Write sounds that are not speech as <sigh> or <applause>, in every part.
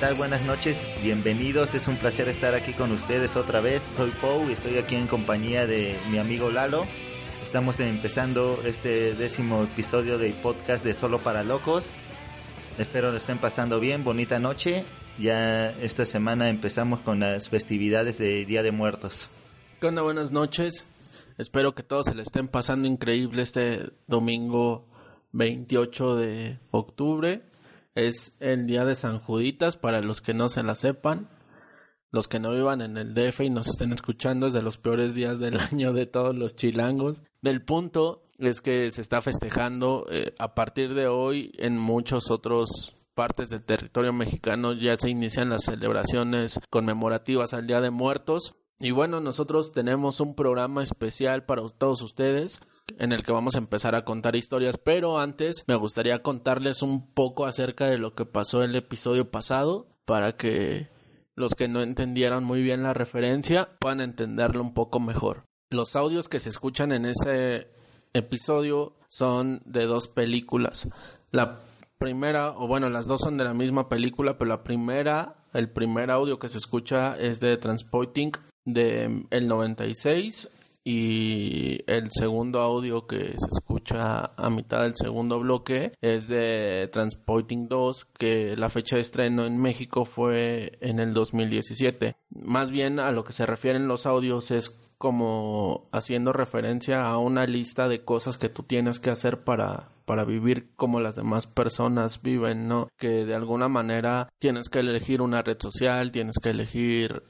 Buenas noches, bienvenidos. Es un placer estar aquí con ustedes otra vez. Soy Pau y estoy aquí en compañía de mi amigo Lalo. Estamos empezando este décimo episodio del podcast de Solo para Locos. Espero lo estén pasando bien, bonita noche. Ya esta semana empezamos con las festividades de Día de Muertos. ¿Qué onda? Buenas noches. Espero que todos se le estén pasando increíble este domingo 28 de octubre. Es el día de San Juditas para los que no se la sepan. Los que no vivan en el DF y nos estén escuchando es de los peores días del <laughs> año de todos los chilangos. Del punto es que se está festejando eh, a partir de hoy en muchos otros partes del territorio mexicano ya se inician las celebraciones conmemorativas al Día de Muertos. Y bueno, nosotros tenemos un programa especial para todos ustedes en el que vamos a empezar a contar historias, pero antes me gustaría contarles un poco acerca de lo que pasó el episodio pasado para que los que no entendieron muy bien la referencia puedan entenderlo un poco mejor. Los audios que se escuchan en ese episodio son de dos películas. La primera, o bueno, las dos son de la misma película, pero la primera, el primer audio que se escucha es de Transporting de el 96 y el segundo audio que se escucha a mitad del segundo bloque es de Transporting 2 que la fecha de estreno en México fue en el 2017 más bien a lo que se refieren los audios es como haciendo referencia a una lista de cosas que tú tienes que hacer para para vivir como las demás personas viven, ¿no? Que de alguna manera tienes que elegir una red social, tienes que elegir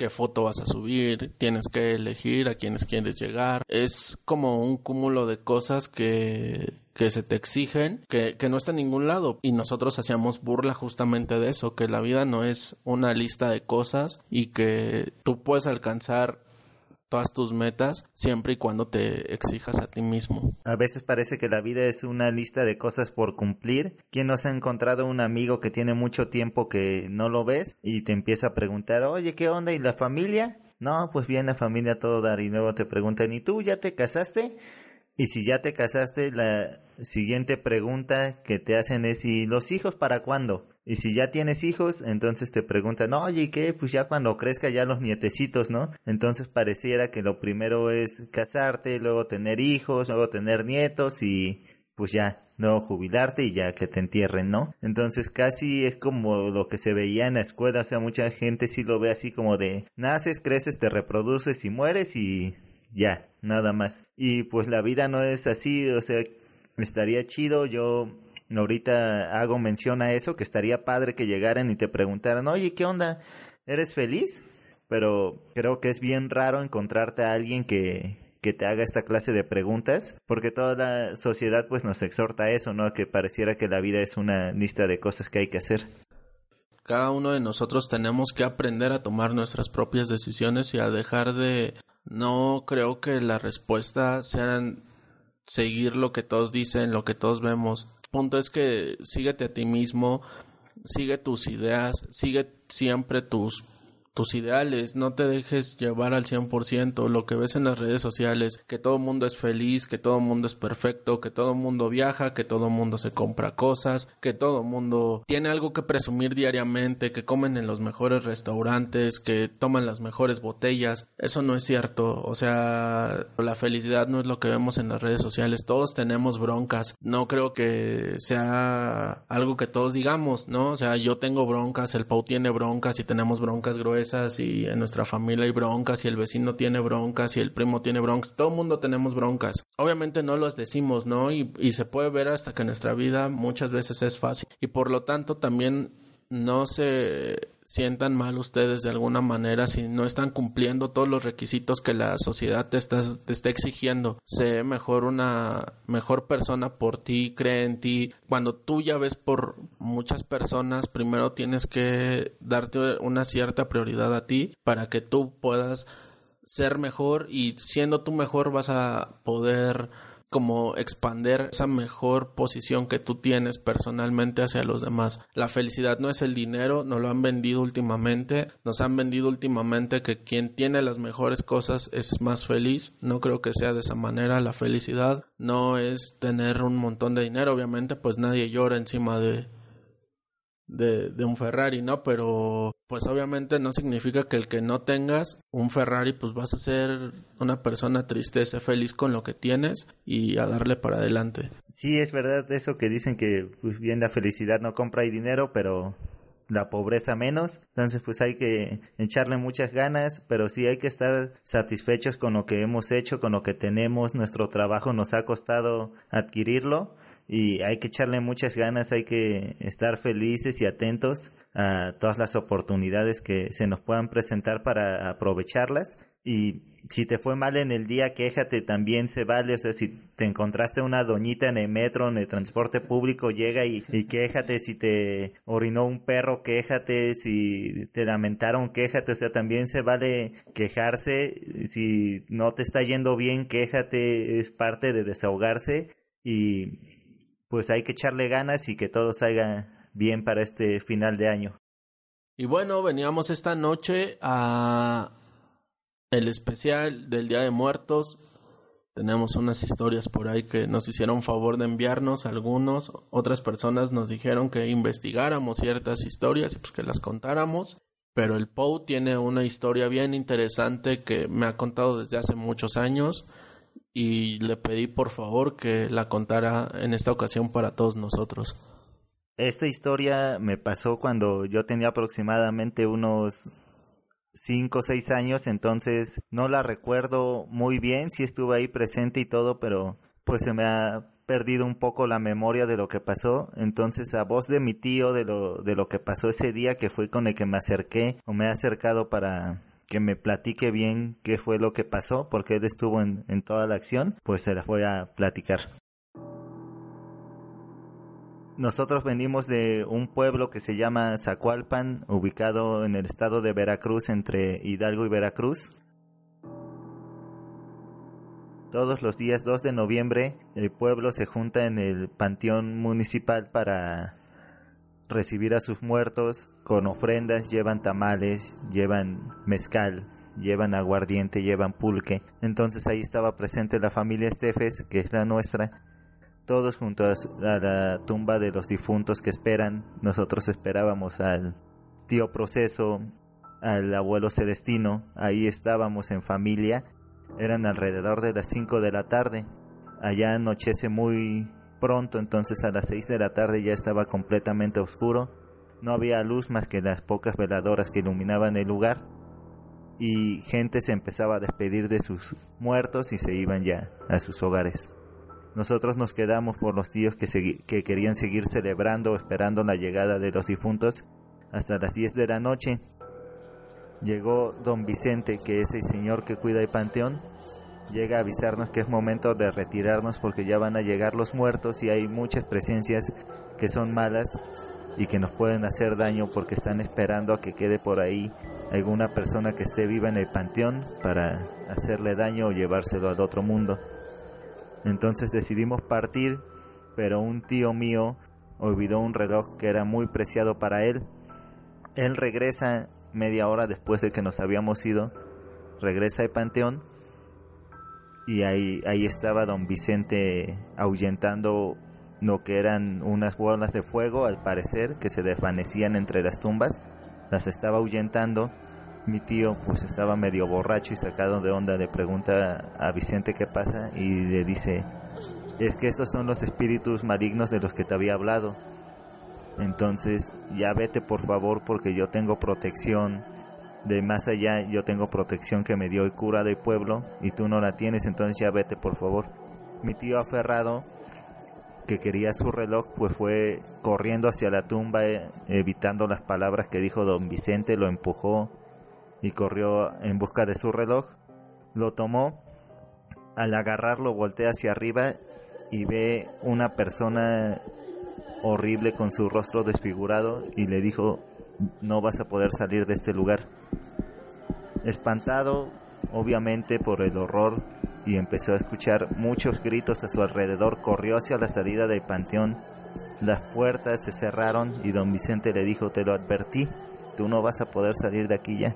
qué foto vas a subir, tienes que elegir a quienes quieres llegar. Es como un cúmulo de cosas que, que se te exigen, que, que no está en ningún lado. Y nosotros hacíamos burla justamente de eso, que la vida no es una lista de cosas y que tú puedes alcanzar todas tus metas siempre y cuando te exijas a ti mismo. A veces parece que la vida es una lista de cosas por cumplir. ¿Quién nos ha encontrado un amigo que tiene mucho tiempo que no lo ves y te empieza a preguntar, oye, ¿qué onda? ¿Y la familia? No, pues bien, la familia todo dar y luego te preguntan, ¿y tú ya te casaste? Y si ya te casaste, la siguiente pregunta que te hacen es, ¿y los hijos para cuándo? Y si ya tienes hijos, entonces te preguntan, oye, ¿y qué? Pues ya cuando crezca ya los nietecitos, ¿no? Entonces pareciera que lo primero es casarte, luego tener hijos, luego tener nietos y pues ya, luego jubilarte y ya que te entierren, ¿no? Entonces casi es como lo que se veía en la escuela, o sea, mucha gente sí lo ve así como de, naces, creces, te reproduces y mueres y ya, nada más. Y pues la vida no es así, o sea, estaría chido, yo ahorita hago mención a eso, que estaría padre que llegaran y te preguntaran, oye, ¿qué onda? ¿Eres feliz? Pero creo que es bien raro encontrarte a alguien que, que te haga esta clase de preguntas, porque toda la sociedad pues nos exhorta a eso, ¿no? Que pareciera que la vida es una lista de cosas que hay que hacer. Cada uno de nosotros tenemos que aprender a tomar nuestras propias decisiones y a dejar de... No creo que la respuesta sea seguir lo que todos dicen, lo que todos vemos punto es que síguete a ti mismo, sigue tus ideas, sigue siempre tus tus ideales, no te dejes llevar al 100%, lo que ves en las redes sociales, que todo el mundo es feliz, que todo el mundo es perfecto, que todo el mundo viaja, que todo el mundo se compra cosas, que todo el mundo tiene algo que presumir diariamente, que comen en los mejores restaurantes, que toman las mejores botellas, eso no es cierto, o sea, la felicidad no es lo que vemos en las redes sociales, todos tenemos broncas, no creo que sea algo que todos digamos, ¿no? O sea, yo tengo broncas, el Pau tiene broncas y tenemos broncas gruesas y en nuestra familia hay broncas y el vecino tiene broncas y el primo tiene broncas, todo el mundo tenemos broncas. Obviamente no las decimos, ¿no? Y, y se puede ver hasta que nuestra vida muchas veces es fácil y por lo tanto también no se sientan mal ustedes de alguna manera si no están cumpliendo todos los requisitos que la sociedad te está, te está exigiendo. Sé mejor una mejor persona por ti, cree en ti. Cuando tú ya ves por muchas personas, primero tienes que darte una cierta prioridad a ti para que tú puedas ser mejor y siendo tú mejor vas a poder como expander esa mejor posición que tú tienes personalmente hacia los demás. La felicidad no es el dinero, nos lo han vendido últimamente, nos han vendido últimamente que quien tiene las mejores cosas es más feliz. No creo que sea de esa manera. La felicidad no es tener un montón de dinero, obviamente, pues nadie llora encima de de, un Ferrari, ¿no? Pero pues obviamente no significa que el que no tengas un Ferrari pues vas a ser una persona triste, sé feliz con lo que tienes y a darle para adelante. Sí, es verdad eso que dicen que pues bien la felicidad no compra y dinero, pero la pobreza menos. Entonces, pues hay que echarle muchas ganas, pero sí hay que estar satisfechos con lo que hemos hecho, con lo que tenemos. Nuestro trabajo nos ha costado adquirirlo y hay que echarle muchas ganas, hay que estar felices y atentos a todas las oportunidades que se nos puedan presentar para aprovecharlas y si te fue mal en el día, quéjate, también se vale. O sea, si te encontraste una doñita en el metro, en el transporte público, llega y, y quéjate. Si te orinó un perro, quéjate. Si te lamentaron, quéjate. O sea, también se vale quejarse. Si no te está yendo bien, quéjate. Es parte de desahogarse. Y pues hay que echarle ganas y que todo salga bien para este final de año. Y bueno, veníamos esta noche a el especial del Día de Muertos. Tenemos unas historias por ahí que nos hicieron favor de enviarnos algunos. Otras personas nos dijeron que investigáramos ciertas historias y pues que las contáramos. Pero el Pou tiene una historia bien interesante que me ha contado desde hace muchos años y le pedí por favor que la contara en esta ocasión para todos nosotros. Esta historia me pasó cuando yo tenía aproximadamente unos cinco o seis años, entonces no la recuerdo muy bien, sí estuve ahí presente y todo, pero pues se me ha perdido un poco la memoria de lo que pasó, entonces a voz de mi tío de lo, de lo que pasó ese día que fue con el que me acerqué o me he acercado para que me platique bien qué fue lo que pasó, porque él estuvo en, en toda la acción, pues se las voy a platicar. Nosotros venimos de un pueblo que se llama Zacualpan, ubicado en el estado de Veracruz, entre Hidalgo y Veracruz. Todos los días 2 de noviembre el pueblo se junta en el panteón municipal para recibir a sus muertos con ofrendas, llevan tamales, llevan mezcal, llevan aguardiente, llevan pulque. Entonces ahí estaba presente la familia Estefes, que es la nuestra, todos junto a, la tumba de los difuntos que esperan. Nosotros esperábamos al tío Proceso, al abuelo Celestino, ahí estábamos en familia. Eran alrededor de las 5 de la tarde. Allá anochece muy pronto, entonces a las 6 de la tarde ya estaba completamente oscuro. No había luz más que las pocas veladoras que iluminaban el lugar. Y gente se empezaba a despedir de sus muertos y se iban ya a sus hogares. Nosotros nos quedamos por los tíos que, que querían seguir celebrando, esperando la llegada de los difuntos hasta las 10 de la noche. Llegó don Vicente, que es el señor que cuida el panteón, llega a avisarnos que es momento de retirarnos porque ya van a llegar los muertos y hay muchas presencias que son malas y que nos pueden hacer daño porque están esperando a que quede por ahí alguna persona que esté viva en el panteón para hacerle daño o llevárselo al otro mundo. Entonces decidimos partir, pero un tío mío olvidó un reloj que era muy preciado para él. Él regresa media hora después de que nos habíamos ido, regresa al panteón y ahí, ahí estaba don Vicente ahuyentando lo que eran unas bolas de fuego, al parecer, que se desvanecían entre las tumbas, las estaba ahuyentando mi tío pues estaba medio borracho y sacado de onda, le pregunta a Vicente qué pasa y le dice, es que estos son los espíritus malignos de los que te había hablado. Entonces ya vete por favor porque yo tengo protección de más allá, yo tengo protección que me dio el cura del pueblo y tú no la tienes, entonces ya vete por favor. Mi tío aferrado que quería su reloj, pues fue corriendo hacia la tumba, eh, evitando las palabras que dijo don Vicente, lo empujó y corrió en busca de su reloj. Lo tomó, al agarrarlo voltea hacia arriba y ve una persona horrible con su rostro desfigurado y le dijo, no vas a poder salir de este lugar. Espantado, obviamente, por el horror y empezó a escuchar muchos gritos a su alrededor, corrió hacia la salida del panteón. Las puertas se cerraron y don Vicente le dijo, te lo advertí, tú no vas a poder salir de aquí ya.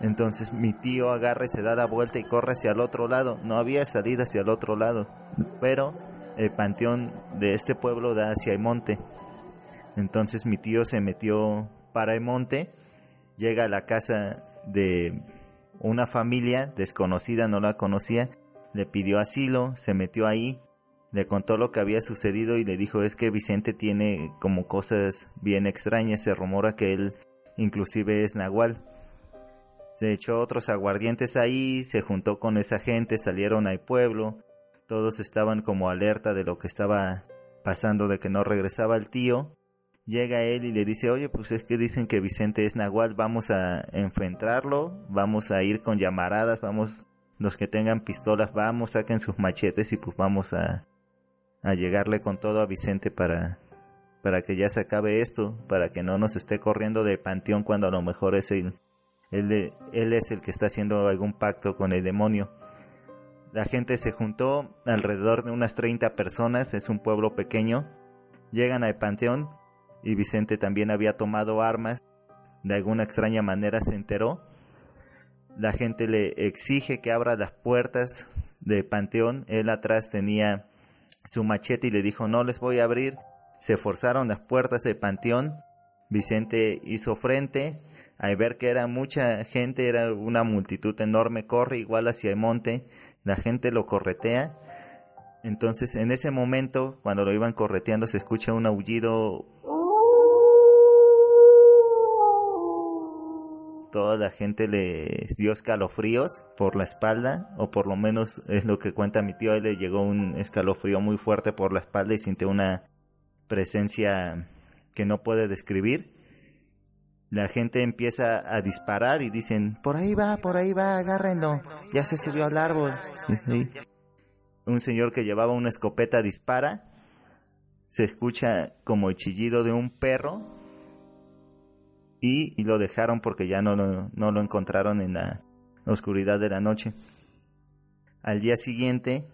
Entonces mi tío agarra y se da la vuelta y corre hacia el otro lado. No había salida hacia el otro lado, pero el panteón de este pueblo da hacia el monte. Entonces mi tío se metió para el monte, llega a la casa de una familia desconocida, no la conocía, le pidió asilo, se metió ahí, le contó lo que había sucedido y le dijo es que Vicente tiene como cosas bien extrañas, se rumora que él inclusive es nahual. Se echó otros aguardientes ahí, se juntó con esa gente, salieron al pueblo, todos estaban como alerta de lo que estaba pasando, de que no regresaba el tío. Llega él y le dice, oye, pues es que dicen que Vicente es nahual, vamos a enfrentarlo, vamos a ir con llamaradas, vamos, los que tengan pistolas, vamos, saquen sus machetes y pues vamos a, a llegarle con todo a Vicente para, para que ya se acabe esto, para que no nos esté corriendo de panteón cuando a lo mejor es él, él, él es el que está haciendo algún pacto con el demonio. La gente se juntó, alrededor de unas 30 personas, es un pueblo pequeño, llegan al panteón y Vicente también había tomado armas, de alguna extraña manera se enteró. La gente le exige que abra las puertas del panteón, él atrás tenía su machete y le dijo no les voy a abrir. Se forzaron las puertas del panteón. Vicente hizo frente. Al ver que era mucha gente, era una multitud enorme, corre igual hacia el monte. La gente lo corretea. Entonces, en ese momento, cuando lo iban correteando, se escucha un aullido. Toda la gente le dio escalofríos por la espalda, o por lo menos es lo que cuenta mi tío. le llegó un escalofrío muy fuerte por la espalda y sintió una presencia que no puede describir. La gente empieza a disparar y dicen, por ahí va, por ahí va, agárrenlo, ya se subió al árbol. Un señor que llevaba una escopeta dispara, se escucha como el chillido de un perro y, lo dejaron porque ya no, no, lo encontraron en la oscuridad de la noche. Al día siguiente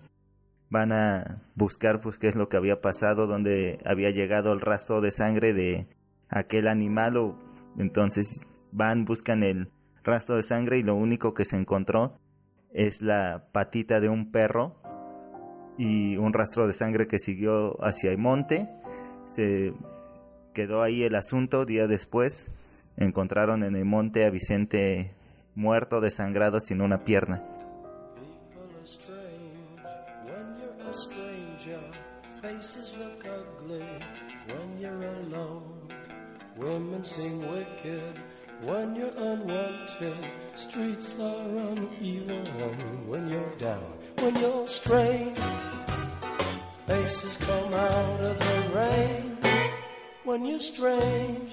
van a buscar pues qué es lo que había pasado, donde había llegado el rastro de sangre de aquel animal o entonces van, buscan el rastro de sangre y lo único que se encontró es la patita de un perro y un rastro de sangre que siguió hacia el monte. Se quedó ahí el asunto. Día después encontraron en el monte a Vicente muerto, desangrado, sin una pierna. Faces come out of the rain when you're strange.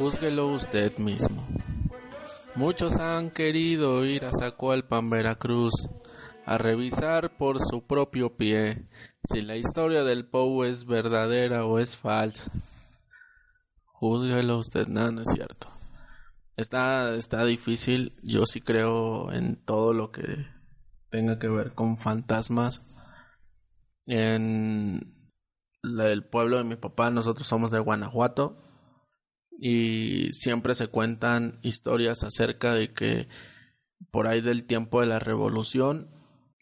Júzguelo usted mismo. Muchos han querido ir a Zacualpan, Veracruz, a revisar por su propio pie si la historia del Pou es verdadera o es falsa. Júzguelo usted, nada, no es cierto. Está, está difícil, yo sí creo en todo lo que tenga que ver con fantasmas. En el pueblo de mi papá, nosotros somos de Guanajuato y siempre se cuentan historias acerca de que por ahí del tiempo de la revolución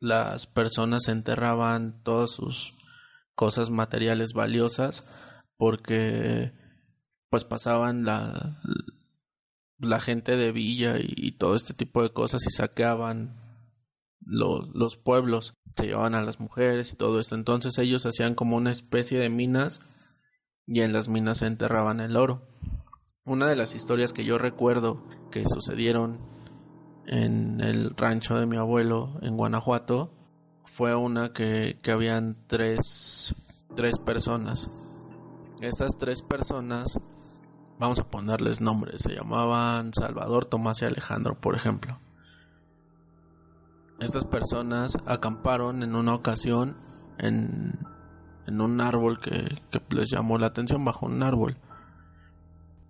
las personas enterraban todas sus cosas materiales valiosas porque pues pasaban la, la gente de villa y, todo este tipo de cosas y saqueaban los pueblos, se llevaban a las mujeres y todo esto. Entonces ellos hacían como una especie de minas y en las minas se enterraban el oro. Una de las historias que yo recuerdo que sucedieron en el rancho de mi abuelo en Guanajuato fue una que, que habían tres, tres personas. Estas tres personas vamos a ponerles nombres, se llamaban Salvador, Tomás y Alejandro, por ejemplo. Estas personas acamparon en una ocasión en, en un árbol que, que les llamó la atención, bajo un árbol.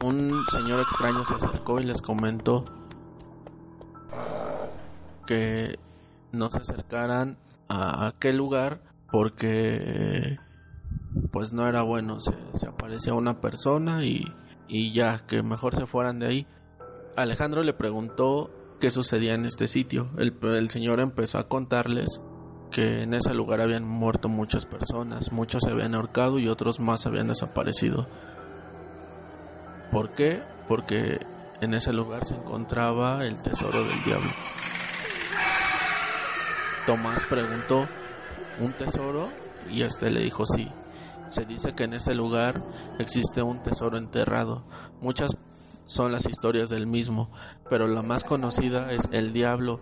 Un señor extraño se acercó y les comentó que no se acercaran a aquel lugar porque pues no era bueno, se, aparecía una persona y y ya que mejor se fueran de ahí. Alejandro le preguntó qué sucedía en este sitio. El, señor empezó a contarles que en ese lugar habían muerto muchas personas, muchos se habían ahorcado y otros más habían desaparecido. ¿Por qué? Porque en ese lugar se encontraba el tesoro del diablo. Tomás preguntó, ¿un tesoro? Y este le dijo sí. Se dice que en ese lugar existe un tesoro enterrado. Muchas son las historias del mismo, pero la más conocida es el diablo,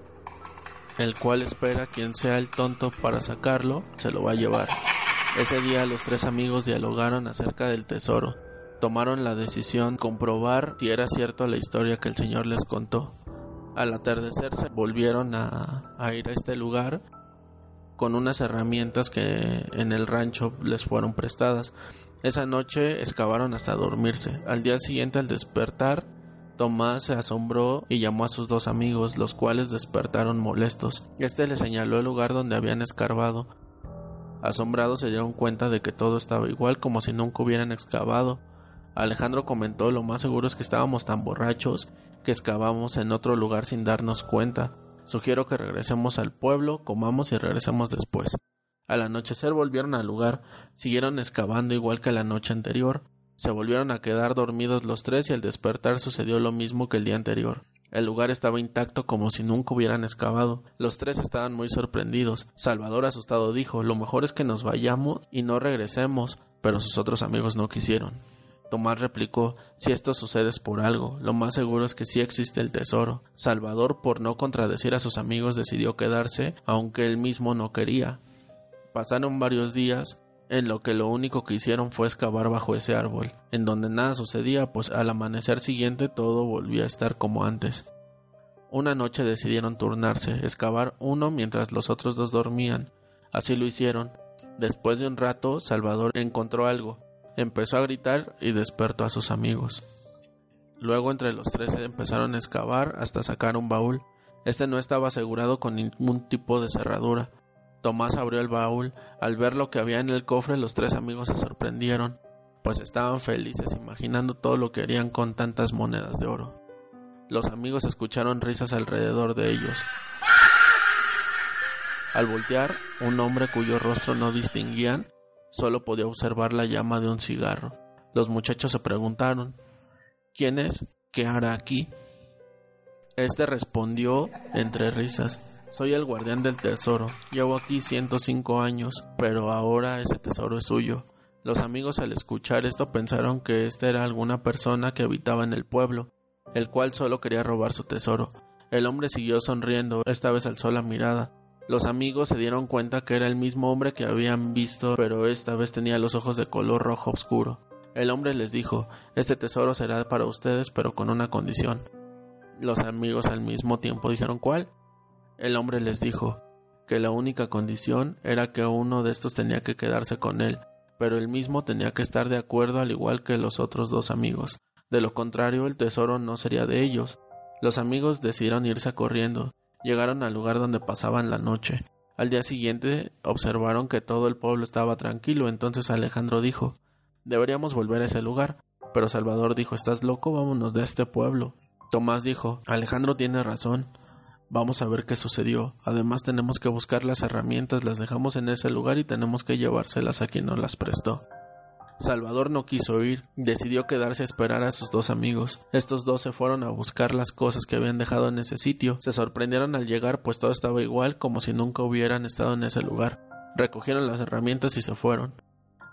el cual espera quien sea el tonto para sacarlo, se lo va a llevar. Ese día los tres amigos dialogaron acerca del tesoro. Tomaron la decisión de comprobar si era cierto la historia que el Señor les contó. Al atardecer se volvieron a, a ir a este lugar con unas herramientas que en el rancho les fueron prestadas. Esa noche excavaron hasta dormirse. Al día siguiente al despertar, Tomás se asombró y llamó a sus dos amigos, los cuales despertaron molestos. Este le señaló el lugar donde habían escarbado. Asombrados se dieron cuenta de que todo estaba igual como si nunca hubieran excavado. Alejandro comentó lo más seguro es que estábamos tan borrachos que excavamos en otro lugar sin darnos cuenta. Sugiero que regresemos al pueblo, comamos y regresemos después. Al anochecer volvieron al lugar, siguieron excavando igual que la noche anterior. Se volvieron a quedar dormidos los tres y al despertar sucedió lo mismo que el día anterior. El lugar estaba intacto como si nunca hubieran excavado. Los tres estaban muy sorprendidos. Salvador asustado dijo Lo mejor es que nos vayamos y no regresemos, pero sus otros amigos no quisieron. Tomás replicó, si esto sucede es por algo, lo más seguro es que sí existe el tesoro. Salvador, por no contradecir a sus amigos, decidió quedarse, aunque él mismo no quería. Pasaron varios días, en lo que lo único que hicieron fue excavar bajo ese árbol, en donde nada sucedía, pues al amanecer siguiente todo volvía a estar como antes. Una noche decidieron turnarse, excavar uno mientras los otros dos dormían. Así lo hicieron. Después de un rato, Salvador encontró algo, Empezó a gritar y despertó a sus amigos. Luego entre los tres empezaron a excavar hasta sacar un baúl. Este no estaba asegurado con ningún tipo de cerradura. Tomás abrió el baúl. Al ver lo que había en el cofre, los tres amigos se sorprendieron, pues estaban felices imaginando todo lo que harían con tantas monedas de oro. Los amigos escucharon risas alrededor de ellos. Al voltear, un hombre cuyo rostro no distinguían Solo podía observar la llama de un cigarro. Los muchachos se preguntaron ¿Quién es? ¿Qué hará aquí? Este respondió entre risas Soy el guardián del tesoro. Llevo aquí 105 años, pero ahora ese tesoro es suyo. Los amigos al escuchar esto pensaron que esta era alguna persona que habitaba en el pueblo, el cual solo quería robar su tesoro. El hombre siguió sonriendo, esta vez alzó la mirada. Los amigos se dieron cuenta que era el mismo hombre que habían visto, pero esta vez tenía los ojos de color rojo oscuro. El hombre les dijo, este tesoro será para ustedes, pero con una condición. Los amigos al mismo tiempo dijeron cuál. El hombre les dijo que la única condición era que uno de estos tenía que quedarse con él, pero él mismo tenía que estar de acuerdo al igual que los otros dos amigos. De lo contrario, el tesoro no sería de ellos. Los amigos decidieron irse corriendo, Llegaron al lugar donde pasaban la noche. Al día siguiente observaron que todo el pueblo estaba tranquilo, entonces Alejandro dijo Deberíamos volver a ese lugar. Pero Salvador dijo ¿Estás loco? Vámonos de este pueblo. Tomás dijo Alejandro tiene razón. Vamos a ver qué sucedió. Además tenemos que buscar las herramientas, las dejamos en ese lugar y tenemos que llevárselas a quien nos las prestó. Salvador no quiso ir, decidió quedarse a esperar a sus dos amigos. Estos dos se fueron a buscar las cosas que habían dejado en ese sitio. Se sorprendieron al llegar, pues todo estaba igual como si nunca hubieran estado en ese lugar. Recogieron las herramientas y se fueron.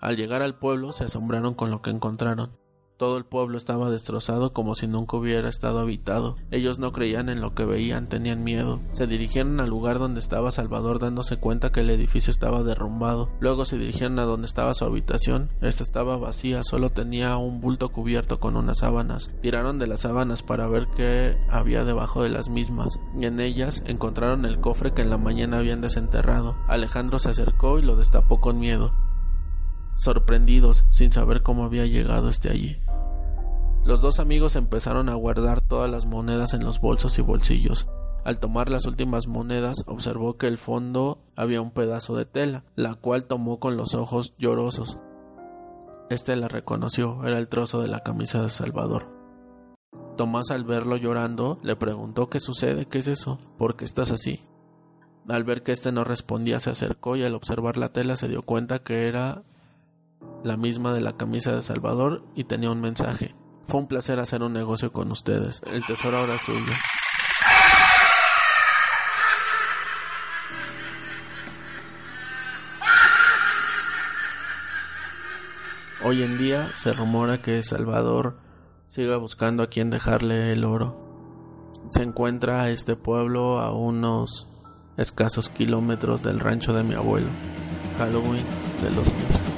Al llegar al pueblo se asombraron con lo que encontraron. Todo el pueblo estaba destrozado como si nunca hubiera estado habitado. Ellos no creían en lo que veían, tenían miedo. Se dirigieron al lugar donde estaba Salvador dándose cuenta que el edificio estaba derrumbado. Luego se dirigieron a donde estaba su habitación. Esta estaba vacía, solo tenía un bulto cubierto con unas sábanas. Tiraron de las sábanas para ver qué había debajo de las mismas. Y en ellas encontraron el cofre que en la mañana habían desenterrado. Alejandro se acercó y lo destapó con miedo sorprendidos sin saber cómo había llegado este allí. Los dos amigos empezaron a guardar todas las monedas en los bolsos y bolsillos. Al tomar las últimas monedas observó que el fondo había un pedazo de tela, la cual tomó con los ojos llorosos. Este la reconoció, era el trozo de la camisa de Salvador. Tomás al verlo llorando le preguntó ¿Qué sucede? ¿Qué es eso? ¿Por qué estás así? Al ver que éste no respondía se acercó y al observar la tela se dio cuenta que era la misma de la camisa de Salvador y tenía un mensaje. Fue un placer hacer un negocio con ustedes. El tesoro ahora es suyo. Hoy en día se rumora que Salvador siga buscando a quien dejarle el oro. Se encuentra este pueblo a unos escasos kilómetros del rancho de mi abuelo. Halloween de los mismos.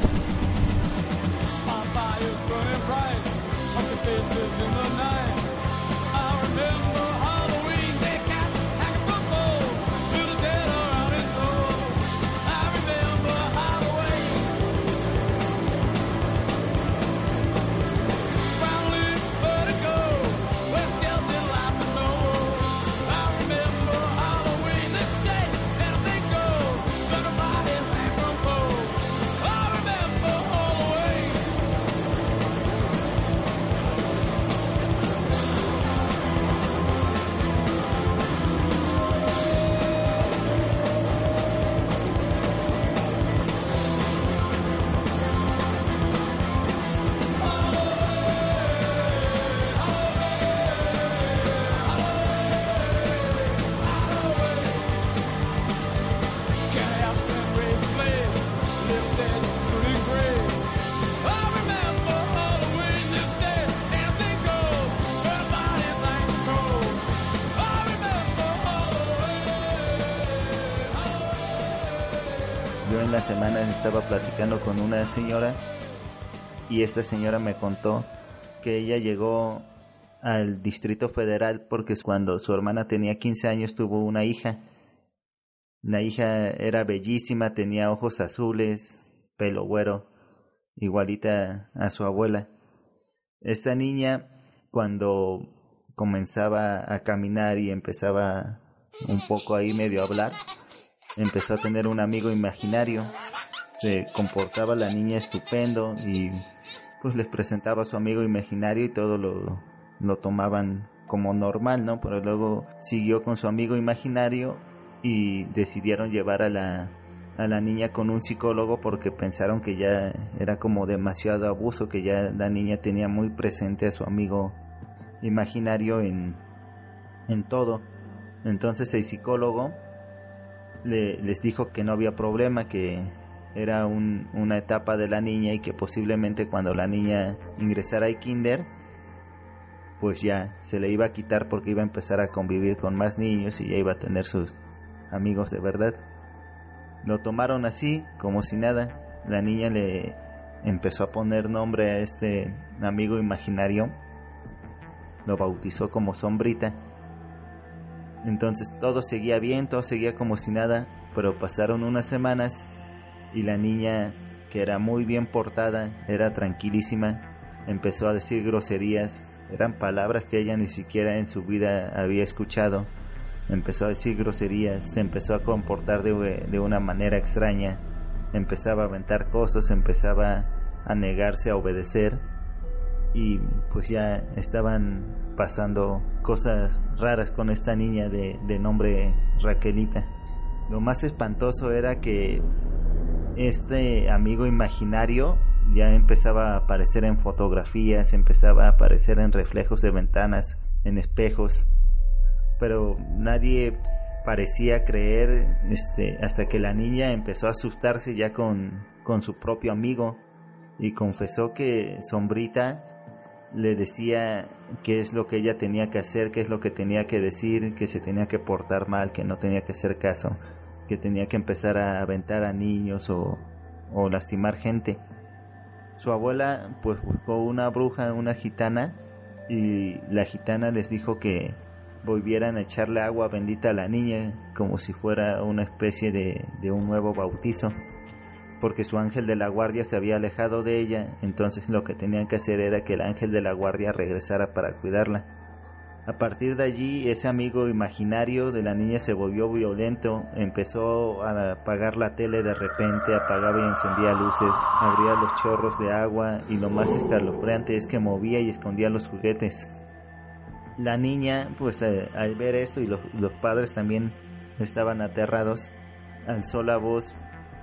Semana estaba platicando con una señora y esta señora me contó que ella llegó al Distrito Federal porque cuando su hermana tenía 15 años tuvo una hija. La hija era bellísima, tenía ojos azules, pelo güero, igualita a su abuela. Esta niña cuando comenzaba a caminar y empezaba un poco ahí medio a hablar, empezó a tener un amigo imaginario. Se comportaba la niña estupendo y pues les presentaba a su amigo imaginario y todo lo, lo tomaban como normal, ¿no? Pero luego siguió con su amigo imaginario y decidieron llevar a la, a la niña con un psicólogo porque pensaron que ya era como demasiado abuso, que ya la niña tenía muy presente a su amigo imaginario en, en todo. Entonces el psicólogo les dijo que no había problema, que era una etapa de la niña y que posiblemente cuando la niña ingresara al kinder, pues ya se le iba a quitar porque iba a empezar a convivir con más niños y ya iba a tener sus amigos de verdad. Lo tomaron así, como si nada. La niña le empezó a poner nombre a este amigo imaginario. Lo bautizó como Sombrita entonces todo seguía bien, todo seguía como si nada, pero pasaron unas semanas y la niña, que era muy bien portada, era tranquilísima, empezó a decir groserías, eran palabras que ella ni siquiera en su vida había escuchado. empezó a decir groserías, se empezó a comportar de, de una manera extraña, empezaba a aventar cosas, empezaba a negarse a obedecer y pues ya estaban pasando cosas raras con esta niña de, de nombre Raquelita. Lo más espantoso era que este amigo imaginario ya empezaba a aparecer en fotografías, empezaba a aparecer en reflejos de ventanas, en espejos, pero nadie parecía creer este, hasta que la niña empezó a asustarse ya con, con su propio amigo y confesó que Sombrita le decía qué es lo que ella tenía que hacer, qué es lo que tenía que decir, que se tenía que portar mal, que no tenía que hacer caso, que tenía que empezar a aventar a niños o, o lastimar gente. Su abuela pues buscó una bruja, una gitana, y la gitana les dijo que volvieran a echarle agua bendita a la niña como si fuera una especie de, de un nuevo bautizo porque su ángel de la guardia se había alejado de ella, entonces lo que tenían que hacer era que el ángel de la guardia regresara para cuidarla. A partir de allí, ese amigo imaginario de la niña se volvió violento, empezó a apagar la tele de repente, apagaba y encendía luces, abría los chorros de agua y lo más escalofriante es que movía y escondía los juguetes. La niña, pues eh, al ver esto y los, los padres también estaban aterrados, alzó la voz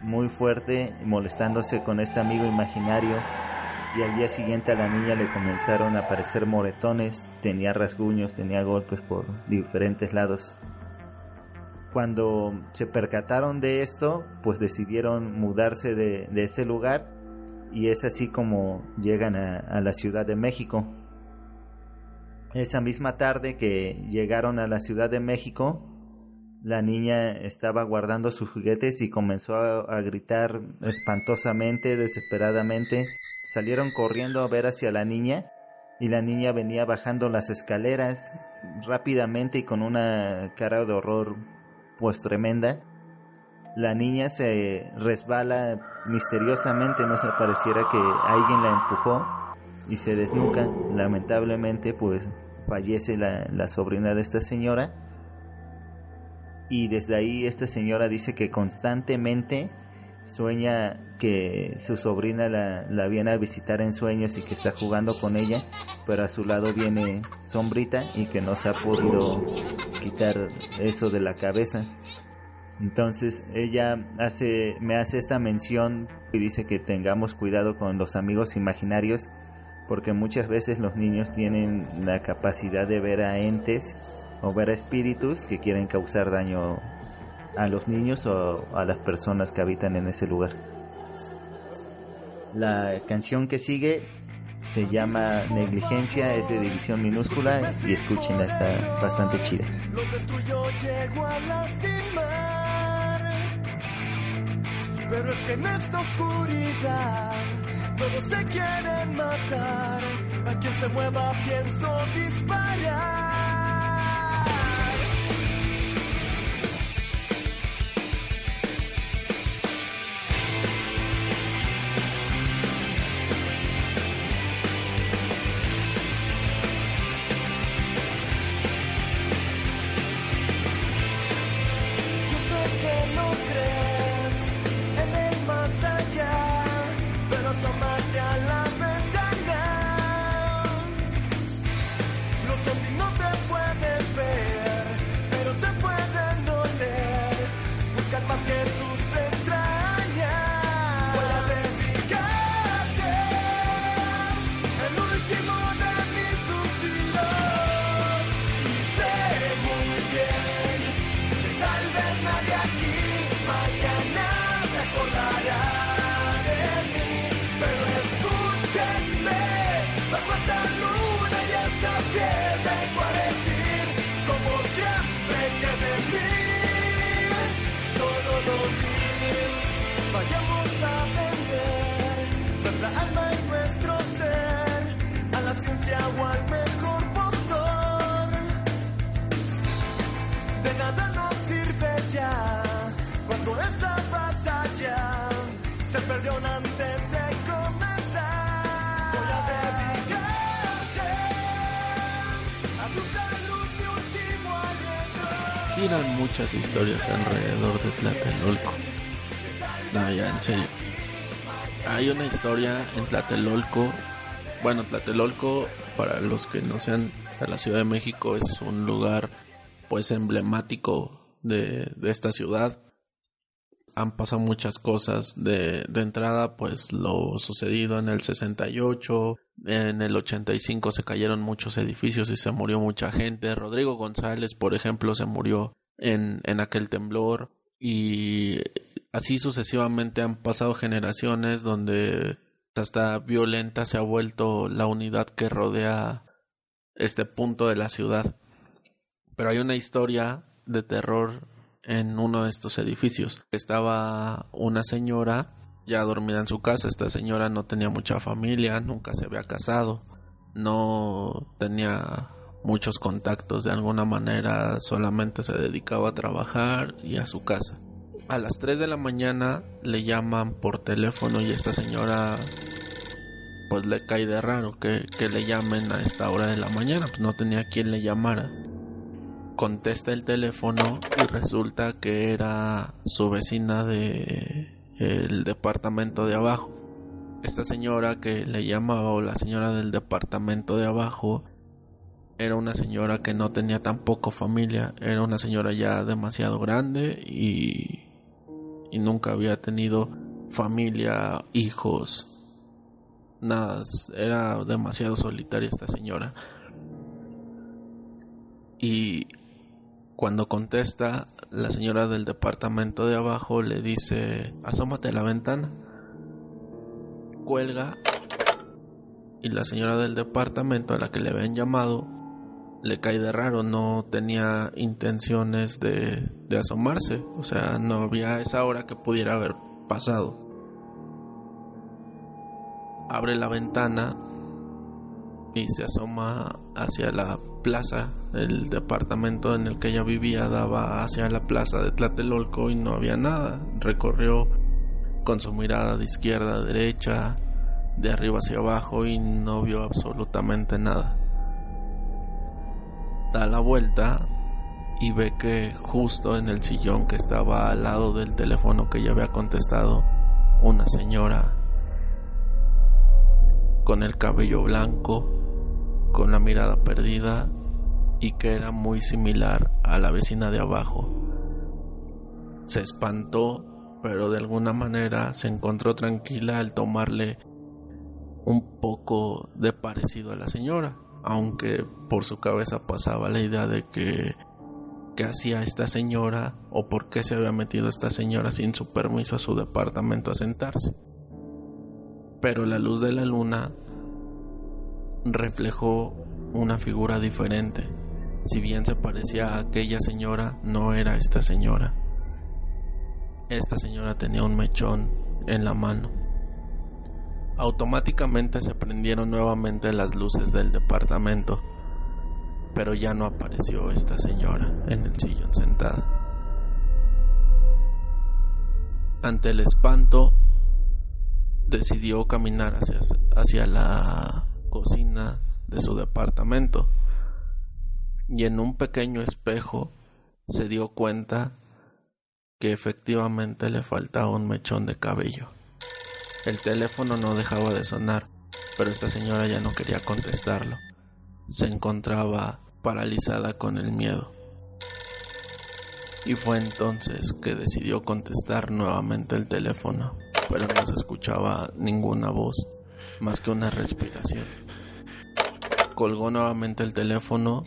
muy fuerte molestándose con este amigo imaginario y al día siguiente a la niña le comenzaron a aparecer moretones, tenía rasguños, tenía golpes por diferentes lados. Cuando se percataron de esto, pues decidieron mudarse de, de ese lugar y es así como llegan a, a la Ciudad de México. Esa misma tarde que llegaron a la Ciudad de México, la niña estaba guardando sus juguetes y comenzó a, gritar espantosamente, desesperadamente. Salieron corriendo a ver hacia la niña y la niña venía bajando las escaleras rápidamente y con una cara de horror pues tremenda. La niña se resbala misteriosamente, no se pareciera que alguien la empujó y se desnuca. Lamentablemente pues fallece la sobrina de esta señora y desde ahí esta señora dice que constantemente sueña que su sobrina la, la, viene a visitar en sueños y que está jugando con ella, pero a su lado viene Sombrita y que no se ha podido quitar eso de la cabeza. Entonces ella hace, me hace esta mención y dice que tengamos cuidado con los amigos imaginarios porque muchas veces los niños tienen la capacidad de ver a entes o ver espíritus que quieren causar daño a los niños o a las personas que habitan en ese lugar. La canción que sigue se llama Negligencia, es de división minúscula y escúchenla, está bastante chida. Lo destruyó, llegó a lastimar. Pero es que en esta oscuridad todos se quieren matar. A quien se mueva pienso disparar. Giran muchas historias alrededor de Tlatelolco. No, ya, en serio. Hay una historia en Tlatelolco. Bueno, Tlatelolco, para los que no sean de la Ciudad de México, es un lugar pues emblemático de, de esta ciudad. Han pasado muchas cosas de, de entrada, pues lo sucedido en el 68, en el 85 se cayeron muchos edificios y se murió mucha gente. Rodrigo González, por ejemplo, se murió en, en aquel temblor y así sucesivamente han pasado generaciones donde hasta violenta se ha vuelto la unidad que rodea este punto de la ciudad. Pero hay una historia de terror en uno de estos edificios. Estaba una señora ya dormida en su casa. Esta señora no tenía mucha familia, nunca se había casado, no tenía muchos contactos de alguna manera, solamente se dedicaba a trabajar y a su casa. A las 3 de la mañana le llaman por teléfono y esta señora pues le cae de raro que, que le llamen a esta hora de la mañana, pues no tenía quien le llamara. Contesta el teléfono y resulta que era su vecina de el departamento de abajo. Esta señora que le llamaba o la señora del departamento de abajo era una señora que no tenía tampoco familia, era una señora ya demasiado grande y, y nunca había tenido familia, hijos, nada, era demasiado solitaria esta señora. Y cuando contesta, la señora del departamento de abajo le dice, asómate a la ventana. Cuelga y la señora del departamento a la que le habían llamado le cae de raro, no tenía intenciones de, de asomarse, o sea, no había esa hora que pudiera haber pasado. Abre la ventana y se asoma hacia la plaza. El departamento en el que ella vivía daba hacia la plaza de Tlatelolco y no había nada. Recorrió con su mirada de izquierda a derecha, de arriba hacia abajo y no vio absolutamente nada. Da la vuelta y ve que justo en el sillón que estaba al lado del teléfono que ella había contestado, una señora con el cabello blanco, con la mirada perdida y que era muy similar a la vecina de abajo. Se espantó, pero de alguna manera se encontró tranquila al tomarle un poco de parecido a la señora, aunque por su cabeza pasaba la idea de que qué hacía esta señora o por qué se había metido esta señora sin su permiso a su departamento a sentarse. Pero la luz de la luna reflejó una figura diferente. Si bien se parecía a aquella señora, no era esta señora. Esta señora tenía un mechón en la mano. Automáticamente se prendieron nuevamente las luces del departamento, pero ya no apareció esta señora en el sillón sentada. Ante el espanto, decidió caminar hacia, hacia la cocina de su departamento y en un pequeño espejo se dio cuenta que efectivamente le faltaba un mechón de cabello. El teléfono no dejaba de sonar, pero esta señora ya no quería contestarlo. Se encontraba paralizada con el miedo. Y fue entonces que decidió contestar nuevamente el teléfono, pero no se escuchaba ninguna voz más que una respiración. Colgó nuevamente el teléfono,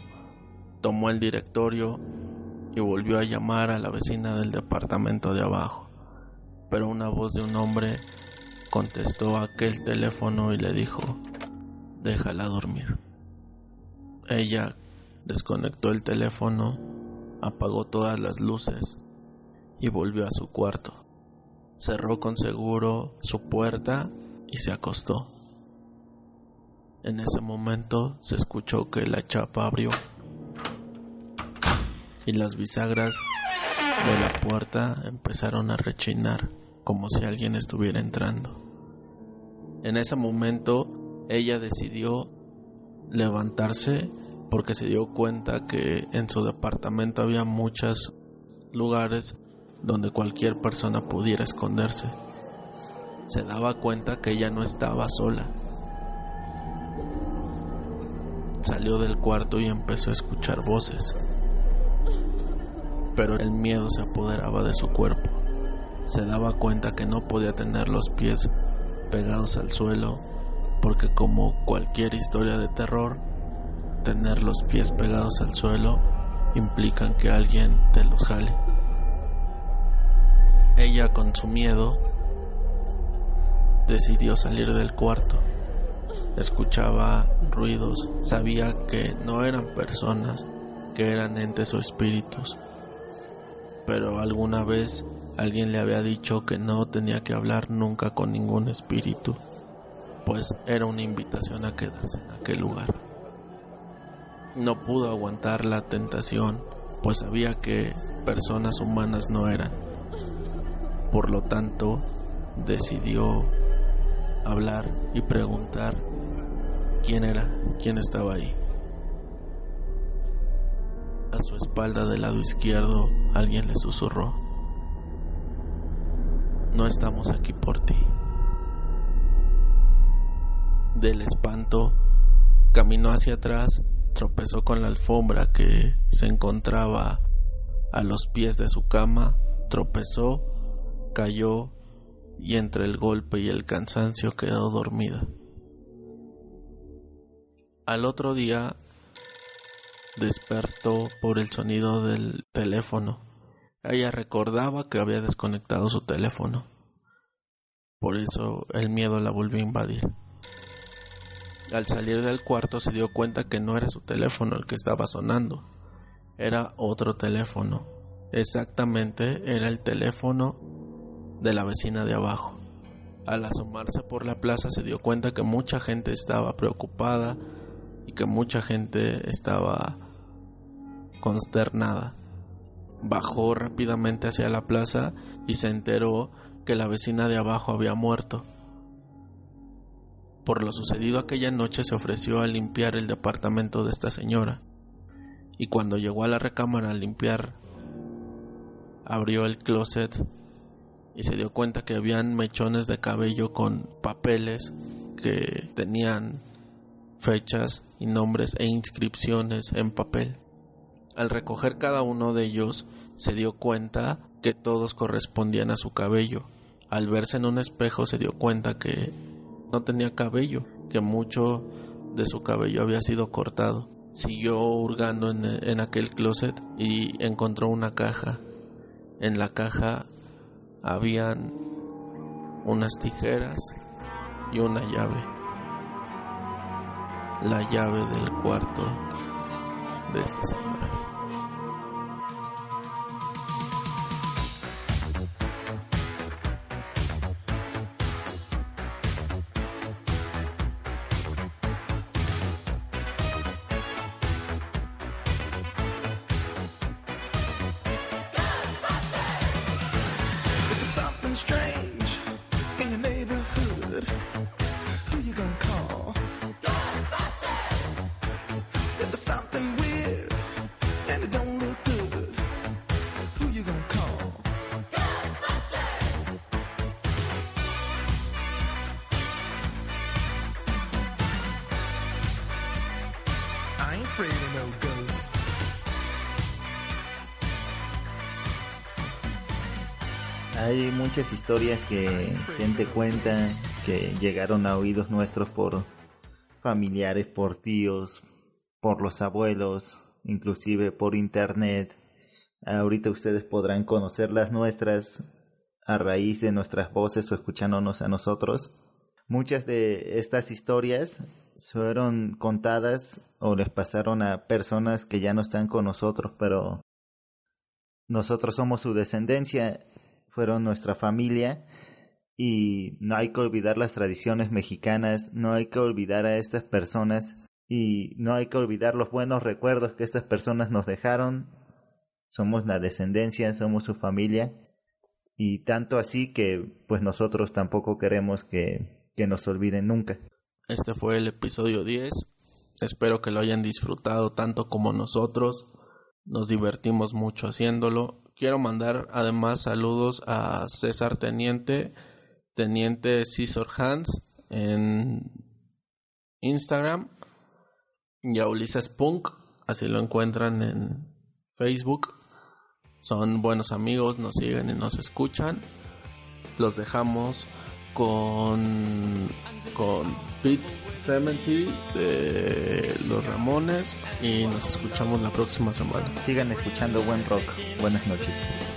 tomó el directorio y volvió a llamar a la vecina del departamento de abajo. Pero una voz de un hombre contestó aquel teléfono y le dijo, déjala dormir. Ella desconectó el teléfono, apagó todas las luces y volvió a su cuarto. Cerró con seguro su puerta y se acostó. En ese momento se escuchó que la chapa abrió y las bisagras de la puerta empezaron a rechinar como si alguien estuviera entrando. En ese momento ella decidió levantarse porque se dio cuenta que en su departamento había muchos lugares donde cualquier persona pudiera esconderse. Se daba cuenta que ella no estaba sola. Salió del cuarto y empezó a escuchar voces. Pero el miedo se apoderaba de su cuerpo. Se daba cuenta que no podía tener los pies pegados al suelo porque como cualquier historia de terror, tener los pies pegados al suelo implican que alguien te los jale. Ella con su miedo decidió salir del cuarto. Escuchaba ruidos, sabía que no eran personas, que eran entes o espíritus. Pero alguna vez alguien le había dicho que no tenía que hablar nunca con ningún espíritu, pues era una invitación a quedarse en aquel lugar. No pudo aguantar la tentación, pues sabía que personas humanas no eran. Por lo tanto, decidió hablar y preguntar quién era, quién estaba ahí. A su espalda del lado izquierdo alguien le susurró, no estamos aquí por ti. Del espanto, caminó hacia atrás, tropezó con la alfombra que se encontraba a los pies de su cama, tropezó cayó y entre el golpe y el cansancio quedó dormida. Al otro día despertó por el sonido del teléfono. Ella recordaba que había desconectado su teléfono. Por eso el miedo la volvió a invadir. Al salir del cuarto se dio cuenta que no era su teléfono el que estaba sonando. Era otro teléfono. Exactamente era el teléfono de la vecina de abajo. Al asomarse por la plaza se dio cuenta que mucha gente estaba preocupada y que mucha gente estaba consternada. Bajó rápidamente hacia la plaza y se enteró que la vecina de abajo había muerto. Por lo sucedido aquella noche se ofreció a limpiar el departamento de esta señora. Y cuando llegó a la recámara a limpiar, abrió el closet y se dio cuenta que habían mechones de cabello con papeles que tenían fechas y nombres e inscripciones en papel. Al recoger cada uno de ellos, se dio cuenta que todos correspondían a su cabello. Al verse en un espejo se dio cuenta que no tenía cabello, que mucho de su cabello había sido cortado. Siguió hurgando en, en aquel closet y encontró una caja. En la caja habían unas tijeras y una llave. La llave del cuarto de esta señora. Muchas historias que gente cuenta que llegaron a oídos nuestros por familiares, por tíos, por los abuelos, inclusive por internet. Ahorita ustedes podrán conocer las nuestras a raíz de nuestras voces o escuchándonos a nosotros. Muchas de estas historias fueron contadas o les pasaron a personas que ya no están con nosotros, pero nosotros somos su descendencia, fueron nuestra familia y no hay que olvidar las tradiciones mexicanas, no hay que olvidar a estas personas y no hay que olvidar los buenos recuerdos que estas personas nos dejaron. Somos la descendencia, somos su familia y tanto así que pues nosotros tampoco queremos que, que nos olviden nunca. Este fue el episodio 10 Espero que lo hayan disfrutado tanto como nosotros. Nos divertimos mucho haciéndolo. Quiero mandar además saludos a César Teniente, Teniente Cesar Hans en Instagram y a Ulises Punk, así lo encuentran en Facebook. Son buenos amigos, nos siguen y nos escuchan. Los dejamos con con Pete Cemetery de Los Ramones y nos escuchamos la próxima semana. Sigan escuchando buen rock. Buenas noches.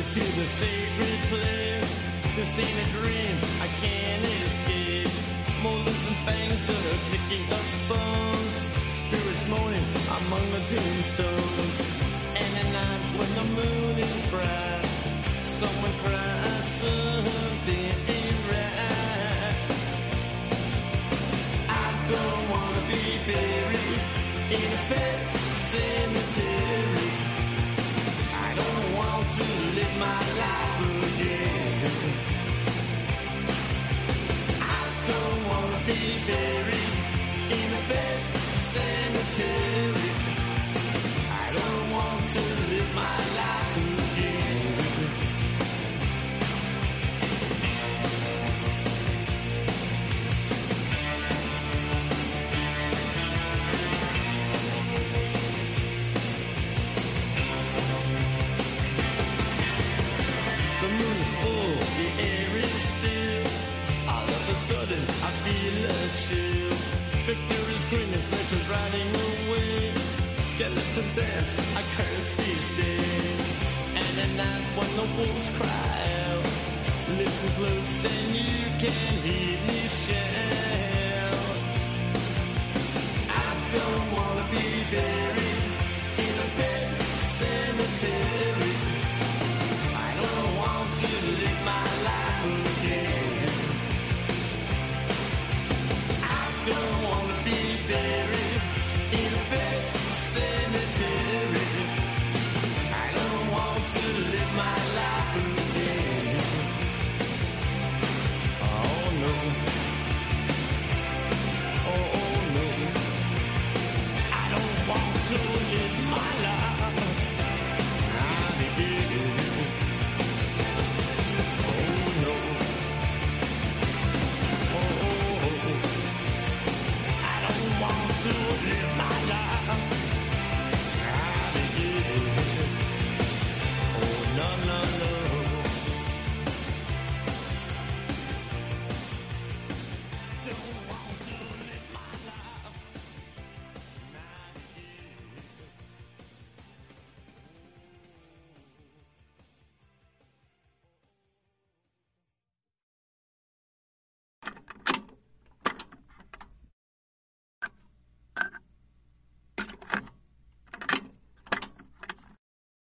Fall to the sacred place. This ain't a dream, I can't escape. Molars and fangs that are picking up bones. Spirits moaning among the tombstones. And at night when the moon is bright, someone cries Dance, I curse these days. And at night when the wolves cry out, listen close and you can hear me shout. I don't wanna be buried in a pet cemetery.